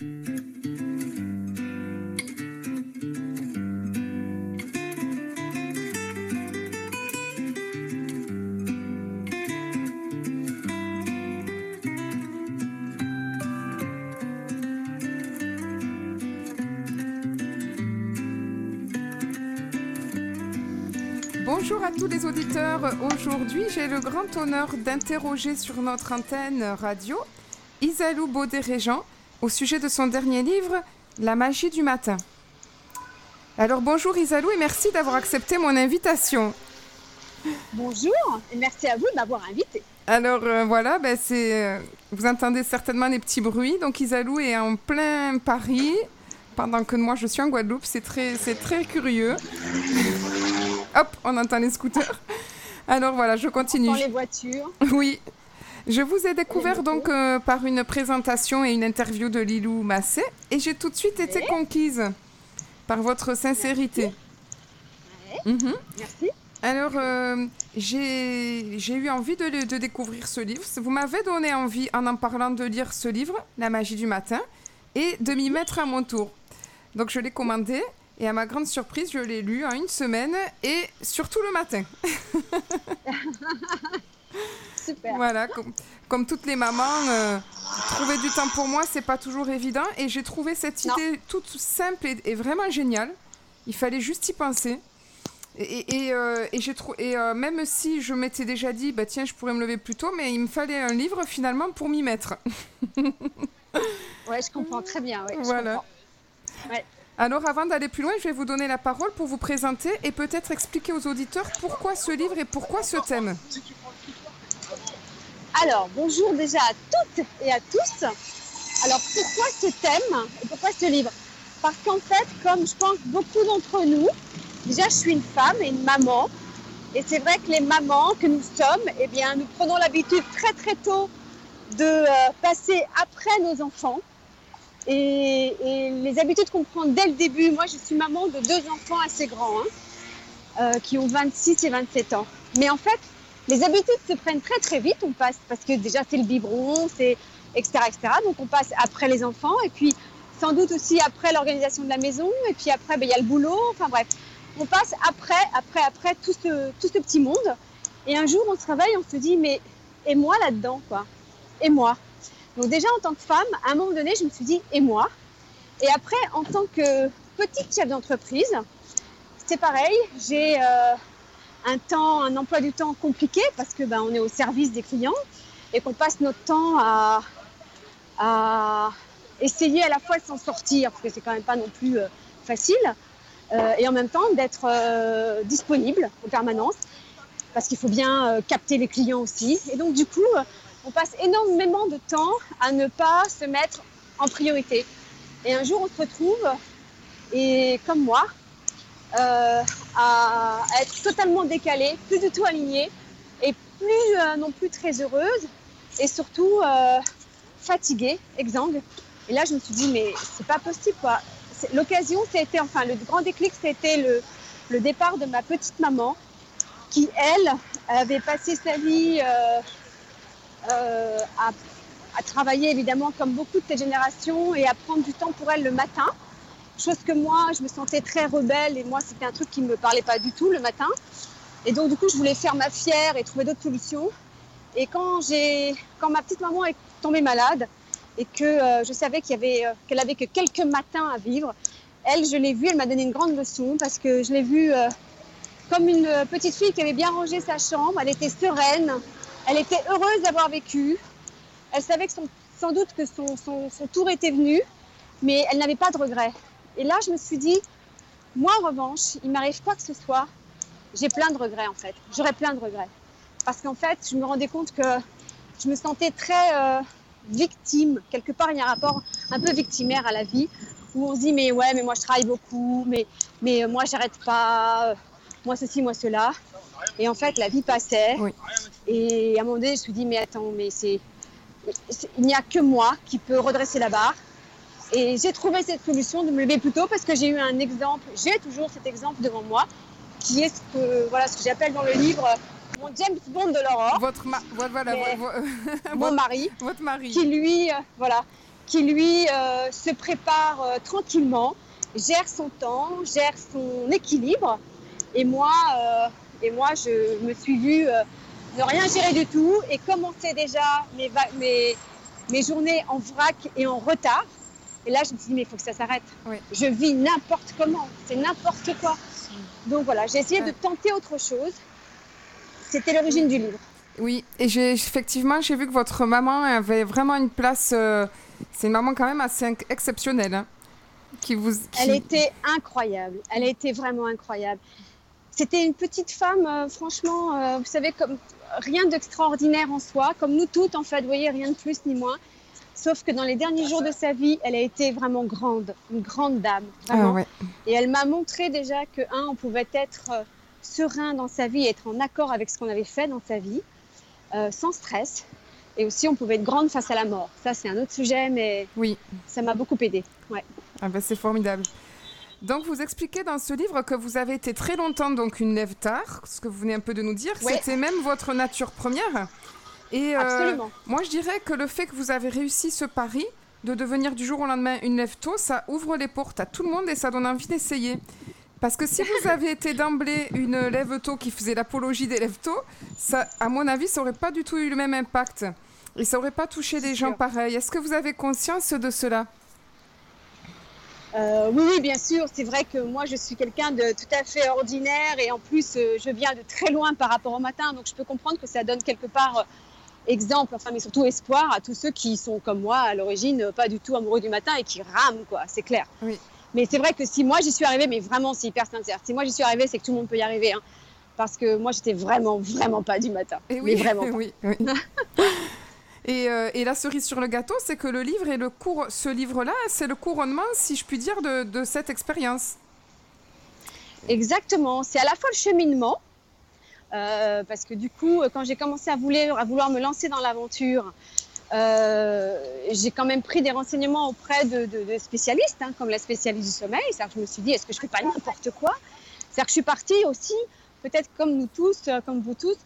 Bonjour à tous les auditeurs. Aujourd'hui, j'ai le grand honneur d'interroger sur notre antenne radio Isalou Baudet-Régent au sujet de son dernier livre, La magie du matin. Alors bonjour Isalou et merci d'avoir accepté mon invitation. Bonjour et merci à vous de m'avoir invité. Alors euh, voilà, ben, c'est, euh, vous entendez certainement des petits bruits. Donc Isalou est en plein Paris pendant que moi je suis en Guadeloupe. C'est très, c'est très curieux. Hop, on entend les scooters. Alors voilà, je continue. Dans les voitures. Oui. Je vous ai découvert donc euh, par une présentation et une interview de Lilou Massé et j'ai tout de suite été conquise par votre sincérité. Mhm. Merci. Alors, euh, j'ai eu envie de découvrir ce livre. Vous m'avez donné envie, en en parlant, de lire ce livre, La magie du matin, et de m'y mettre à mon tour. Donc, je l'ai commandé, et à ma grande surprise, je l'ai lu en une semaine, et surtout le matin. Super. Voilà, comme, comme toutes les mamans, euh, trouver du temps pour moi, c'est pas toujours évident, et j'ai trouvé cette Non. idée toute simple et, et vraiment géniale. Il fallait juste y penser. Et, et- euh, et j'ai euh, même si je m'étais déjà dit, bah tiens, je pourrais me lever plus tôt, mais il me fallait un livre finalement pour m'y mettre. Ouais, je comprends très bien. ouais, Voilà. Ouais. Alors avant d'aller plus loin, je vais vous donner la parole pour vous présenter et peut-être expliquer aux auditeurs pourquoi ce livre et pourquoi ce thème. Alors, bonjour déjà à toutes et à tous. Alors, pourquoi ce thème et pourquoi ce livre? Parce qu'en fait, comme je pense beaucoup d'entre nous, déjà je suis une femme et une maman. Et c'est vrai que les mamans que nous sommes, eh bien, nous prenons l'habitude très très tôt de euh, passer après nos enfants. Et, les habitudes qu'on prend dès le début, moi je suis maman de deux enfants assez grands, hein, euh, qui ont 26 et 27 ans. Mais en fait, les habitudes se prennent très très vite. On passe parce que déjà c'est le biberon, c'est etc etc. Donc on passe après les enfants et puis sans doute aussi après l'organisation de la maison et puis après ben, il y a le boulot. Enfin bref, on passe après après après tout ce petit monde. Et un jour on se on se dit mais et moi là-dedans quoi? Et moi? Donc déjà en tant que femme, à un moment donné, je me suis dit et moi? Et après en tant que petite chef d'entreprise, c'est pareil. J'ai euh, un temps, un emploi du temps compliqué parce que ben, on est au service des clients et qu'on passe notre temps à, essayer à la fois de s'en sortir parce que c'est quand même pas non plus euh, facile euh, et en même temps d'être euh, disponible en permanence parce qu'il faut bien capter les clients aussi. Et donc du coup on passe énormément de temps à ne pas se mettre en priorité. Et un jour on se retrouve et comme moi euh, à être totalement décalée, plus du tout alignée et plus euh, non plus très heureuse et surtout euh, fatiguée, exsangue. Et là, je me suis dit, mais c'est pas possible quoi. L'occasion, c'était, enfin, le grand déclic, c'était le, le départ de ma petite maman qui, elle, avait passé sa vie euh, euh, à, à travailler évidemment comme beaucoup de cette génération et à prendre du temps pour elle le matin. Chose que moi, je me sentais très rebelle et moi, c'était un truc qui ne me parlait pas du tout le matin. Et donc, du coup, je voulais faire ma fière et trouver d'autres solutions. Et quand, quand ma petite maman est tombée malade et que euh, je savais avait, euh, qu'elle avait que quelques matins à vivre, elle, je l'ai vue, elle m'a donné une grande leçon parce que je l'ai vue euh, comme une petite fille qui avait bien rangé sa chambre. Elle était sereine, elle était heureuse d'avoir vécu. Elle savait que sans doute que son- son tour était venu, mais elle n'avait pas de regrets. Et là, je me suis dit, moi en revanche, il m'arrive quoi que ce soit, j'ai plein de regrets en fait. J'aurais plein de regrets. Parce qu'en fait, je me rendais compte que je me sentais très euh, victime. Quelque part, il y a un rapport un peu victimaire à la vie où on se dit, mais ouais, mais moi je travaille beaucoup, mais, mais euh, moi j'arrête pas, euh, moi ceci, moi cela. Et en fait, la vie passait. Oui. Et à un moment donné, je me suis dit, mais attends, mais c'est- il n'y a que moi qui peut redresser la barre. Et j'ai trouvé cette solution de me lever plus tôt parce que j'ai eu un exemple, j'ai toujours cet exemple devant moi, qui est ce que, voilà, ce que j'appelle dans le livre mon James Bond de l'aurore, Votre, ma- voilà, mon mari, votre mari. qui lui, euh, voilà, qui lui se prépare tranquillement, gère son temps, gère son équilibre. Et moi, et moi je me suis vue ne rien gérer du tout et commencer déjà mes, mes, mes journées en vrac et en retard. Et là, je me suis dit, mais il faut que ça s'arrête. Je vis n'importe comment, c'est n'importe quoi. Donc voilà, j'ai essayé de tenter autre chose. C'était l'origine du livre. Oui, et j'ai effectivement, j'ai vu que votre maman avait vraiment une place. Euh, c'est une maman quand même assez exceptionnelle. Hein, qui vous, Elle était incroyable. Elle a été vraiment incroyable. C'était une petite femme, euh, franchement, euh, vous savez, comme rien d'extraordinaire en soi, comme nous toutes en fait, vous voyez, rien de plus ni moins. Sauf que dans les derniers jours de sa vie, elle a été vraiment grande, une grande dame. Ah et elle m'a montré déjà que, un, on pouvait être euh, serein dans sa vie, être en accord avec ce qu'on avait fait dans sa vie, euh, sans stress. Et aussi, on pouvait être grande face à la mort. Ça, c'est un autre sujet, mais oui. ça m'a beaucoup aidé. Ouais. Ah ben, c'est formidable. Donc, vous expliquez dans ce livre que vous avez été très longtemps donc une lève tard, ce que vous venez un peu de nous dire. C'était même votre nature première. Et euh, moi, je dirais que le fait que vous avez réussi ce pari de devenir du jour au lendemain une lève tôt, ça ouvre les portes à tout le monde et ça donne envie d'essayer. Parce que si vous avez été d'emblée une lève tôt qui faisait l'apologie des lève tôt, ça, à mon avis, ça n'aurait pas du tout eu le même impact. Et ça n'aurait pas touché des gens pareils. Est-ce que vous avez conscience de cela? Euh, oui, oui, bien sûr. C'est vrai que moi, je suis quelqu'un de tout à fait ordinaire et en plus, euh, je viens de très loin par rapport au matin. Donc, je peux comprendre que ça donne quelque part exemple, enfin, mais surtout espoir à tous ceux qui sont comme moi à l'origine pas du tout amoureux du matin et qui rament, quoi, c'est clair. Oui. Mais c'est vrai que si moi j'y suis arrivée, mais vraiment c'est hyper sincère, si moi j'y suis arrivée, c'est que tout le monde peut y arriver. Hein, parce que moi j'étais vraiment, vraiment pas du matin. Et oui, vraiment oui, et, euh, et, la cerise sur le gâteau, c'est que le livre et le cours, ce livre-là, c'est le couronnement, si je puis dire, de, de cette expérience. Exactement. C'est à la fois le cheminement, euh, parce que du coup, quand j'ai commencé à vouloir, me lancer dans l'aventure, euh, j'ai quand même pris des renseignements auprès de, spécialistes, hein, comme la spécialiste du sommeil. cest je me suis dit, est-ce que je fais pas n'importe quoi? C'est-à-dire que je suis partie aussi, peut-être comme nous tous, euh, comme vous tous,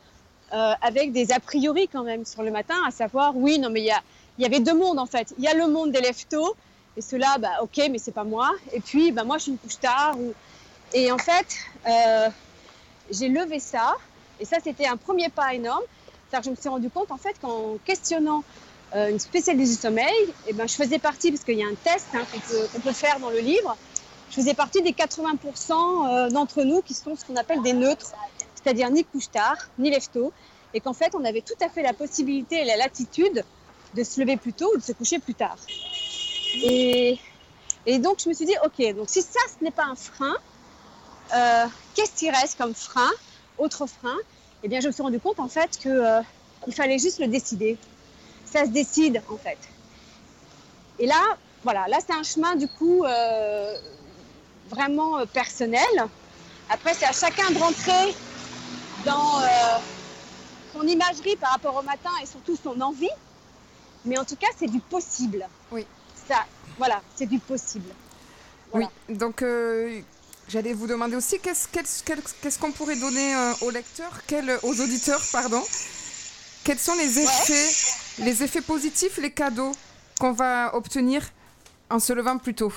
avec des a priori quand même sur le matin, à savoir, oui, non, mais il y, y avait deux mondes en fait. Il y a le monde des leftos, et cela, bah, ok, mais c'est pas moi. Et puis, bah, moi, je suis une couche tard. Et en fait, j'ai levé ça et ça, c'était un premier pas énorme. cest je me suis rendu compte, en fait, qu'en questionnant euh, une spécialiste du sommeil, eh ben, je faisais partie, parce qu'il y a un test hein, qu'on peut, faire dans le livre, je faisais partie des 80% euh, d'entre nous qui sont ce qu'on appelle des neutres, c'est-à-dire ni couche-tard, ni lève-tôt, et qu'en fait, on avait tout à fait la possibilité et la latitude de se lever plus tôt ou de se coucher plus tard. Et, donc, je me suis dit, OK, donc si ça, ce n'est pas un frein, euh, qu'est-ce qui reste comme frein autre frein, eh bien, je me suis rendu compte en fait que euh, il fallait juste le décider. Ça se décide en fait. Et là, voilà, là c'est un chemin du coup euh, vraiment euh, personnel. Après, c'est à chacun de rentrer dans son imagerie par rapport au matin et surtout son envie. Mais en tout cas, c'est du possible. Oui. Ça, voilà, c'est du possible. Oui. Donc, J'allais vous demander aussi qu'est-ce qu'on pourrait donner euh, aux lecteurs, aux auditeurs, pardon. Quels sont les effets, les effets positifs, les cadeaux qu'on va obtenir en se levant plus tôt?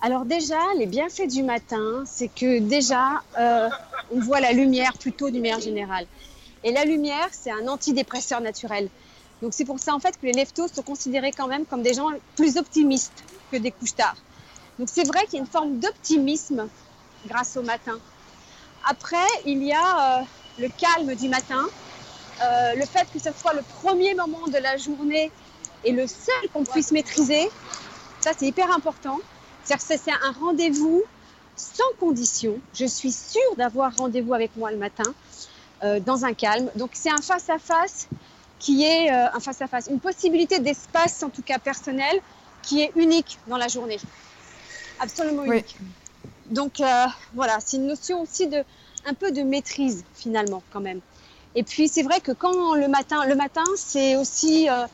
Alors déjà, les bienfaits du matin, c'est que déjà, euh, on voit la lumière plutôt d'une manière générale. Et la lumière, c'est un antidépresseur naturel. Donc c'est pour ça en fait que les leftos sont considérés quand même comme des gens plus optimistes que des couches tard. Donc c'est vrai qu'il y a une forme d'optimisme grâce au matin. Après, il y a euh, le calme du matin, euh, le fait que ce soit le premier moment de la journée et le seul qu'on puisse maîtriser. Ça, c'est hyper important. C'est un rendez-vous sans condition. Je suis sûre d'avoir rendez-vous avec moi le matin euh, dans un calme. Donc c'est un face-à-face qui est un face-à-face, une possibilité d'espace, en tout cas personnel, qui est unique dans la journée absolument unique. Donc euh, voilà, c'est une notion aussi de un peu de maîtrise finalement quand même. Et puis c'est vrai que quand le matin, le matin c'est aussi euh,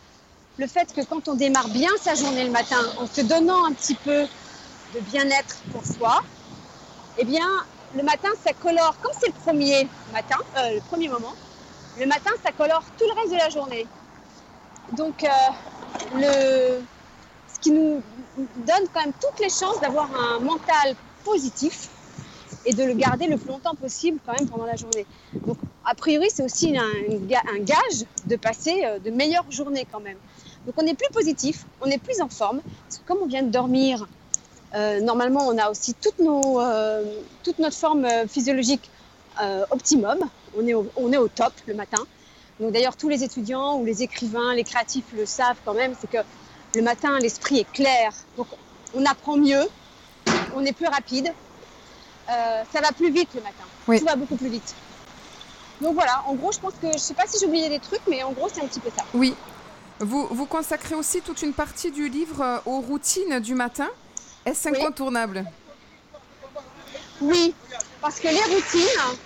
le fait que quand on démarre bien sa journée le matin, en se donnant un petit peu de bien-être pour soi, eh bien le matin ça colore, comme c'est le premier matin, euh, le premier moment, le matin ça colore tout le reste de la journée. Donc le, qui nous donne quand même toutes les chances d'avoir un mental positif et de le garder le plus longtemps possible quand même pendant la journée. Donc, a priori, c'est aussi un, gage de passer euh, de meilleures journées quand même. Donc, on est plus positif, on est plus en forme, parce que comme on vient de dormir, euh, normalement, on a aussi euh, toute notre forme physiologique optimum. On est, au, on est au top le matin. Donc, d'ailleurs, tous les étudiants ou les écrivains, les créatifs le savent quand même, c'est que le matin, l'esprit est clair. Donc, on apprend mieux, on est plus rapide, euh, ça va plus vite le matin. Tout va beaucoup plus vite. Donc voilà, en gros, je pense que, je sais pas si j'ai oublié des trucs, mais en gros, c'est un petit peu ça. Oui. Vous, vous consacrez aussi toute une partie du livre euh, aux routines du matin. Est-ce incontournable? Oui, parce que les routines,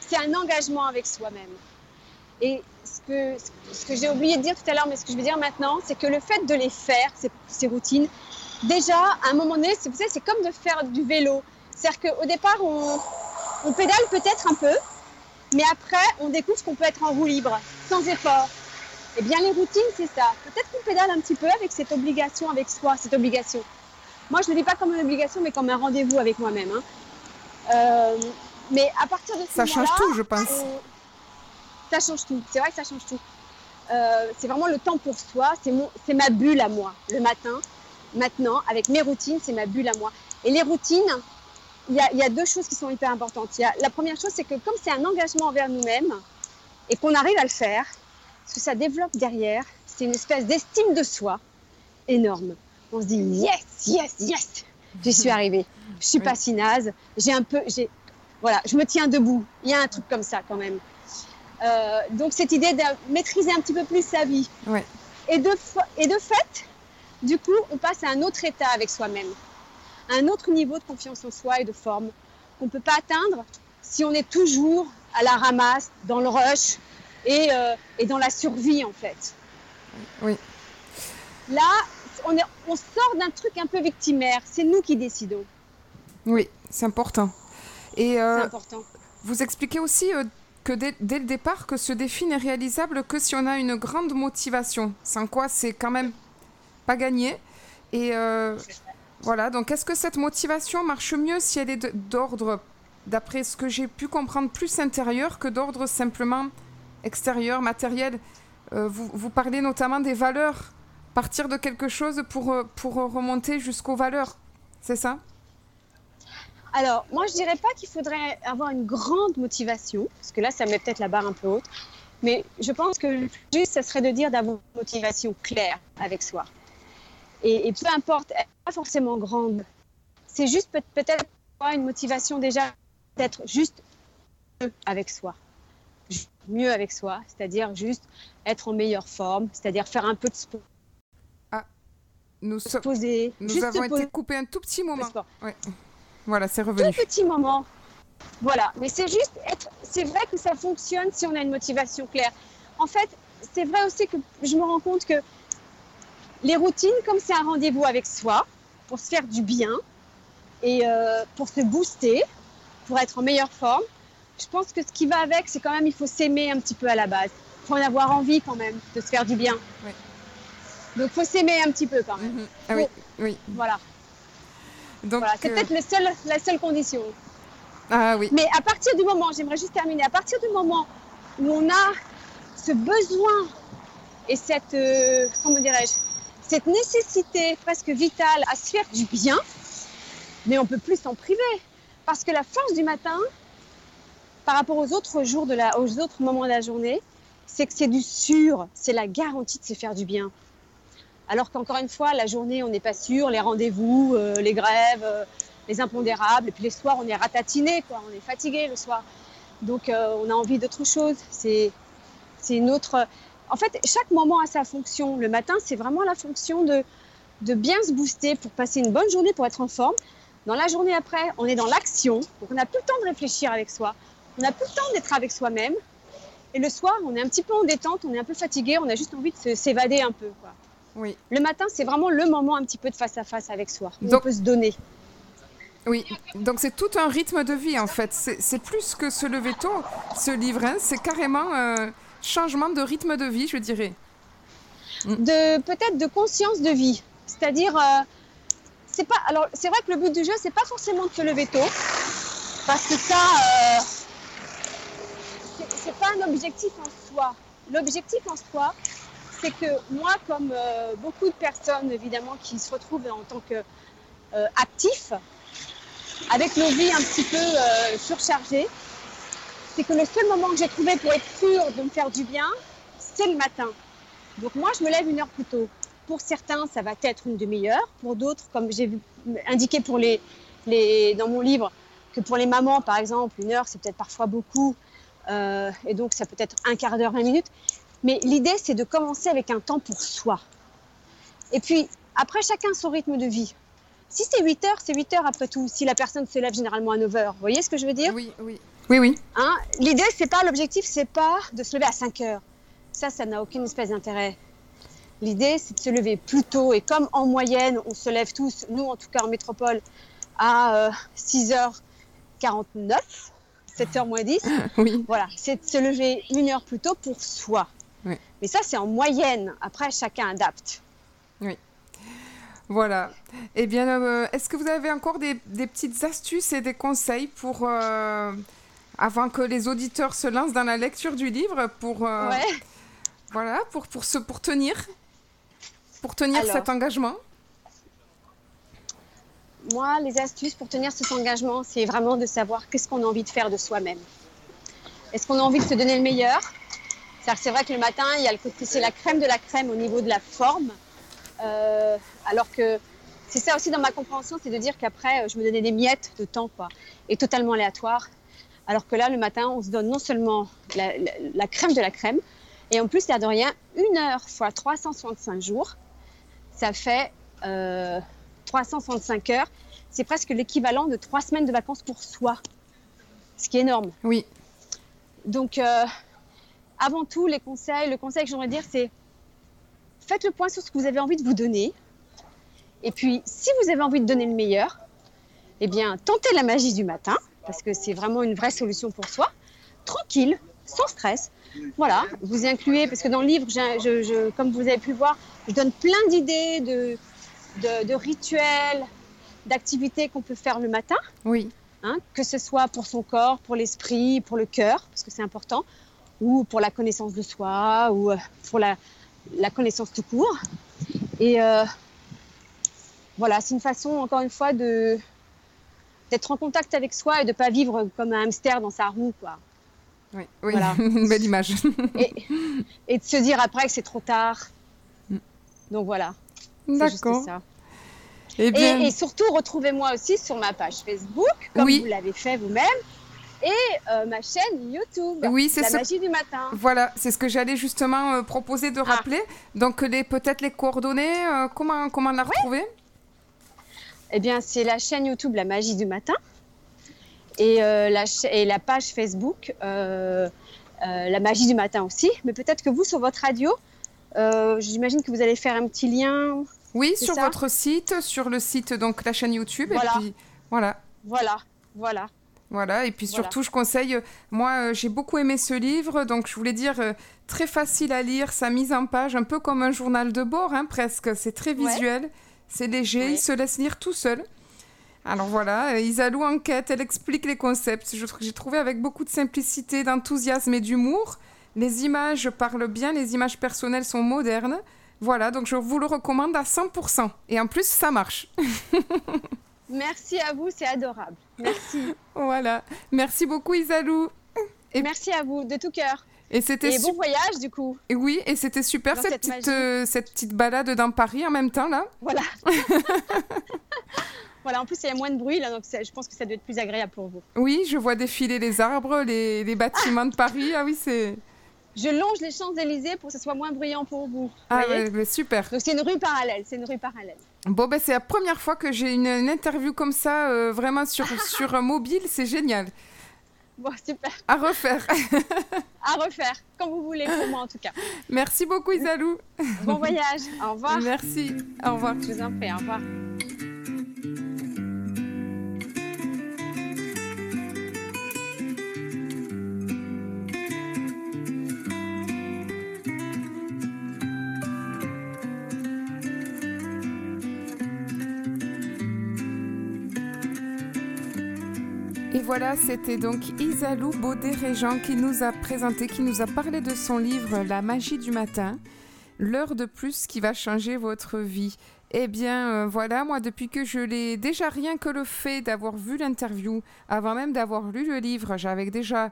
c'est un engagement avec soi-même. Et ce que, ce que j'ai oublié de dire tout à l'heure, mais ce que je vais dire maintenant, c'est que le fait de les faire, ces, ces routines, déjà, à un moment donné, c'est comme de faire du vélo. C'est-à-dire qu'au départ, on, pédale peut-être un peu, mais après, on découvre qu'on peut être en roue libre, sans effort. Eh bien, les routines, c'est ça. Peut-être qu'on pédale un petit peu avec cette obligation avec soi, cette obligation. Moi, je ne le dis pas comme une obligation, mais comme un rendez-vous avec moi-même. Hein. Euh, mais à partir de ce Ça change tout, je pense. Ça change tout. C'est vrai que ça change tout. Euh, c'est vraiment le temps pour soi. C'est ma bulle à moi. Le matin, maintenant, avec mes routines, c'est ma bulle à moi. Et les routines, il y, a, deux choses qui sont hyper importantes. la première chose, c'est que comme c'est un engagement envers nous-mêmes et qu'on arrive à le faire, ce que ça développe derrière, c'est une espèce d'estime de soi énorme. On se dit yes, yes, yes, j'y suis arrivée. Je suis pas si naze. J'ai un peu, j'ai, voilà, je me tiens debout. Il y a un truc comme ça quand même. Euh, donc cette idée de maîtriser un petit peu plus sa vie. Et, de, et de fait, du coup, on passe à un autre état avec soi-même un autre niveau de confiance en soi et de forme qu'on ne peut pas atteindre si on est toujours à la ramasse, dans le rush et, euh, et dans la survie en fait. Oui. Là, on, est, on sort d'un truc un peu victimaire. C'est nous qui décidons. Oui, c'est important. Et euh, important. vous expliquez aussi que dès, le départ, que ce défi n'est réalisable que si on a une grande motivation. Sans quoi, c'est quand même pas gagné. Et voilà, donc est-ce que cette motivation marche mieux si elle est d'ordre, d'après ce que j'ai pu comprendre, plus intérieur que d'ordre simplement extérieur, matériel? Euh, vous, vous, parlez notamment des valeurs, partir de quelque chose pour, euh, pour remonter jusqu'aux valeurs, c'est ça? Alors, moi, je dirais pas qu'il faudrait avoir une grande motivation, parce que là, ça met peut-être la barre un peu haute. Mais je pense que le plus juste, ça serait de dire d'avoir une motivation claire avec soi. Et, peu importe, elle pas forcément grande. C'est juste peut-être une motivation déjà d'être juste mieux avec soi. Mieux avec soi, c'est-à-dire juste être en meilleure forme, c'est-à-dire faire un peu de sport. Ah, nous, se poser, nous avons été coupés un tout petit moment. Voilà, c'est revenu. Tout petit moment. Voilà, mais c'est juste être. C'est vrai que ça fonctionne si on a une motivation claire. En fait, c'est vrai aussi que je me rends compte que les routines, comme c'est un rendez-vous avec soi, pour se faire du bien et euh, pour se booster, pour être en meilleure forme, je pense que ce qui va avec, c'est quand même, il faut s'aimer un petit peu à la base. Il faut en avoir envie quand même de se faire du bien. Donc, il faut s'aimer un petit peu quand même. Mhm. Ah oui, oui. Voilà. Donc, c'est euh, peut-être la seule condition. Ah oui. Mais à partir du moment, j'aimerais juste terminer, à partir du moment où on a ce besoin et cette, euh, comment dirais-je, cette nécessité presque vitale à se faire du bien, mais on peut plus s'en priver. Parce que la force du matin, par rapport aux autres jours, de la, aux autres moments de la journée, c'est que c'est du sûr, c'est la garantie de se faire du bien. Alors qu'encore une fois, la journée, on n'est pas sûr, les rendez-vous, euh, les grèves, euh, les impondérables, et puis les soirs, on est ratatiné, quoi, on est fatigué le soir. Donc euh, on a envie d'autre chose. C'est une autre. En fait, chaque moment a sa fonction. Le matin, c'est vraiment la fonction de, de bien se booster pour passer une bonne journée, pour être en forme. Dans la journée après, on est dans l'action, donc on n'a plus le temps de réfléchir avec soi. On n'a plus le temps d'être avec soi-même. Et le soir, on est un petit peu en détente, on est un peu fatigué, on a juste envie de s'évader un peu. Quoi. Oui. Le matin, c'est vraiment le moment un petit peu de face à face avec soi. Où on peut se donner. Oui, donc c'est tout un rythme de vie en fait. C'est plus que se lever tôt, ce livre, hein. c'est carrément. Euh, changement de rythme de vie, je dirais. mm. de peut-être de conscience de vie. C'est-à-dire, euh, c'est pas. Alors, c'est vrai que le but du jeu, c'est pas forcément de se lever tôt, parce que ça, euh, c'est pas un objectif en soi. L'objectif en soi, c'est que moi, comme euh, beaucoup de personnes évidemment qui se retrouvent en tant qu'actifs, avec nos vies un petit peu surchargées, c'est que le seul moment que j'ai trouvé pour être sûr de me faire du bien, c'est le matin. Donc moi, je me lève une heure plus tôt. Pour certains, ça va être une demi-heure. Pour d'autres, comme j'ai indiqué dans mon livre, que pour les mamans, par exemple, une heure, c'est peut-être parfois beaucoup. Euh, et donc, ça peut être un quart d'heure, 20 minutes. Mais l'idée, c'est de commencer avec un temps pour soi. Et puis, après, chacun son rythme de vie. Si c'est 8 heures, c'est 8 heures après tout. Si la personne se lève généralement à 9 heures. Vous voyez ce que je veux dire? Oui, oui. Oui, oui. Hein? L'idée, c'est pas, l'objectif, c'est pas de se lever à 5 heures. Ça, ça n'a aucune espèce d'intérêt. L'idée, c'est de se lever plus tôt. Et comme en moyenne, on se lève tous, nous en tout cas en métropole, à 6h49, 7h moins 10, oui. voilà, c'est de se lever une heure plus tôt pour soi. Mais ça, c'est en moyenne. Après, chacun adapte. Oui. Voilà. Eh bien, euh, est-ce que vous avez encore des, petites astuces et des conseils pour, euh, avant que les auditeurs se lancent dans la lecture du livre, pour, euh, voilà, pour, pour, se, pour tenir pour tenir cet engagement? Moi, les astuces pour tenir cet engagement, c'est vraiment de savoir qu'est-ce qu'on a envie de faire de soi-même. Est-ce qu'on a envie de se donner le meilleur? C'est vrai que le matin, il y a le côté, c'est la crème de la crème au niveau de la forme. Euh, alors que c'est ça aussi dans ma compréhension, c'est de dire qu'après, je me donnais des miettes de temps, quoi, et totalement aléatoire. Alors que là, le matin, on se donne non seulement la, la crème de la crème, et en plus, l'air de rien, une heure fois 365 jours, ça fait 365 euh, heures. C'est presque l'équivalent de trois semaines de vacances pour soi, ce qui est énorme. Oui. Donc, euh, avant tout, les conseils, le conseil que j'aimerais dire, c'est faites le point sur ce que vous avez envie de vous donner. Et puis, si vous avez envie de donner le meilleur, eh bien, tentez la magie du matin, parce que c'est vraiment une vraie solution pour soi. Tranquille, sans stress. Voilà, vous incluez, parce que dans le livre, je, comme vous avez pu voir, je donne plein d'idées de, de, rituels, d'activités qu'on peut faire le matin. Oui. Hein, que ce soit pour son corps, pour l'esprit, pour le cœur, parce que c'est important, ou pour la connaissance de soi, ou euh, pour la, la connaissance tout court. Et euh, voilà, c'est une façon, encore une fois, de d'être en contact avec soi et de ne pas vivre comme un hamster dans sa roue, quoi. Oui, oui. Voilà. une belle image. et, de se dire après que c'est trop tard. Mm. Donc voilà. D'accord. Et, bien... et, surtout, retrouvez-moi aussi sur ma page Facebook, comme vous l'avez fait vous-même, et euh, ma chaîne YouTube. Oui, La magie du matin. Voilà, c'est ce que j'allais justement euh, proposer de ah. rappeler. Donc, les, peut-être les coordonnées, euh, comment, comment la retrouver? Eh bien, c'est la chaîne YouTube La magie du matin et, la, et la page Facebook La magie du matin aussi. Mais peut-être que vous, sur votre radio, j'imagine que vous allez faire un petit lien. Oui, sur votre site, sur le site, donc la chaîne YouTube. Voilà. Et puis, voilà. Voilà, voilà. Voilà, et puis surtout, je conseille, moi j'ai beaucoup aimé ce livre, donc je voulais dire très facile à lire, sa mise en page, un peu comme un journal de bord, hein, presque. C'est très visuel, c'est léger, il se laisse lire tout seul. Alors voilà, euh, Isalou enquête, elle explique les concepts. J'ai trouvé avec beaucoup de simplicité, d'enthousiasme et d'humour. Les images parlent bien, les images personnelles sont modernes. Voilà, donc je vous le recommande à 100%. Et en plus, ça marche. Merci à vous, c'est adorable. Merci. voilà. Merci beaucoup, Isalou. Et... Merci à vous, de tout cœur. Et c'était bon voyage du coup. Et oui, et c'était super cette, petite, euh, cette petite balade dans Paris en même temps là. Voilà. Voilà, en plus, il y a moins de bruit, là, donc je pense que ça doit être plus agréable pour vous. Oui, je vois défiler les arbres, les, les bâtiments de Paris. Ah oui, c'est. Je longe les Champs-Élysées pour que ce soit moins bruyant pour vous. Ah ouais, super. Donc c'est une rue parallèle, c'est une rue parallèle. Bon, ben, c'est la première fois que j'ai une, interview comme ça, euh, vraiment sur, sur un mobile, c'est génial. Bon, super. À refaire. à refaire, quand vous voulez, pour moi en tout cas. Merci beaucoup Isalou. Bon voyage, au revoir. Merci, au revoir. Je vous en prie, au revoir. Voilà, c'était donc Isalou Baudet-Régent qui nous a présenté, qui nous a parlé de son livre La magie du matin, l'heure de plus qui va changer votre vie. Eh bien, euh, voilà, moi, depuis que je l'ai, déjà rien que le fait d'avoir vu l'interview, avant même d'avoir lu le livre, j'avais déjà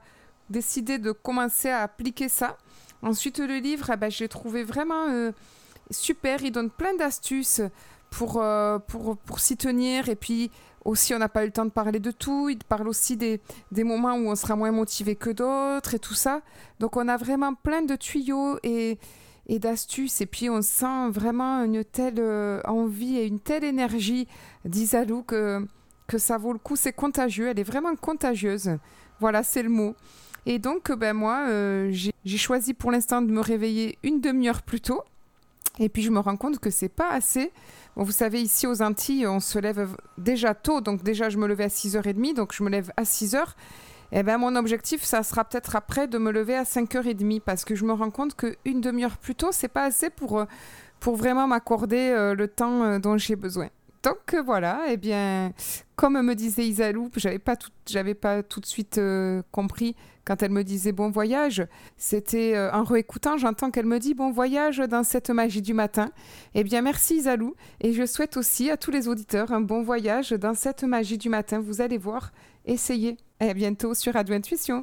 décidé de commencer à appliquer ça. Ensuite, le livre, eh ben, j'ai trouvé vraiment euh, super. Il donne plein d'astuces pour, euh, pour, pour s'y tenir. Et puis, aussi, on n'a pas eu le temps de parler de tout. Il parle aussi des, des moments où on sera moins motivé que d'autres et tout ça. Donc, on a vraiment plein de tuyaux et, et d'astuces. Et puis, on sent vraiment une telle euh, envie et une telle énergie d'Isalou que, que ça vaut le coup. C'est contagieux. Elle est vraiment contagieuse. Voilà, c'est le mot. Et donc, ben, moi, euh, j'ai choisi pour l'instant de me réveiller une demi-heure plus tôt. Et puis, je me rends compte que c'est pas assez vous savez, ici aux Antilles, on se lève déjà tôt. Donc déjà, je me levais à 6h30. Donc je me lève à 6h. Eh ben, mon objectif, ça sera peut-être après de me lever à 5h30 parce que je me rends compte qu'une demi-heure plus tôt, c'est pas assez pour, euh, pour vraiment m'accorder euh, le temps euh, dont j'ai besoin. Donc voilà, eh bien, comme me disait Isalou, j'avais pas tout, j'avais pas tout de suite compris quand elle me disait bon voyage, c'était euh, en réécoutant, j'entends qu'elle me dit bon voyage dans cette magie du matin. Eh bien, merci Isalou. Et je souhaite aussi à tous les auditeurs un bon voyage dans cette magie du matin. Vous allez voir, essayez. Et à bientôt sur Radio Intuition.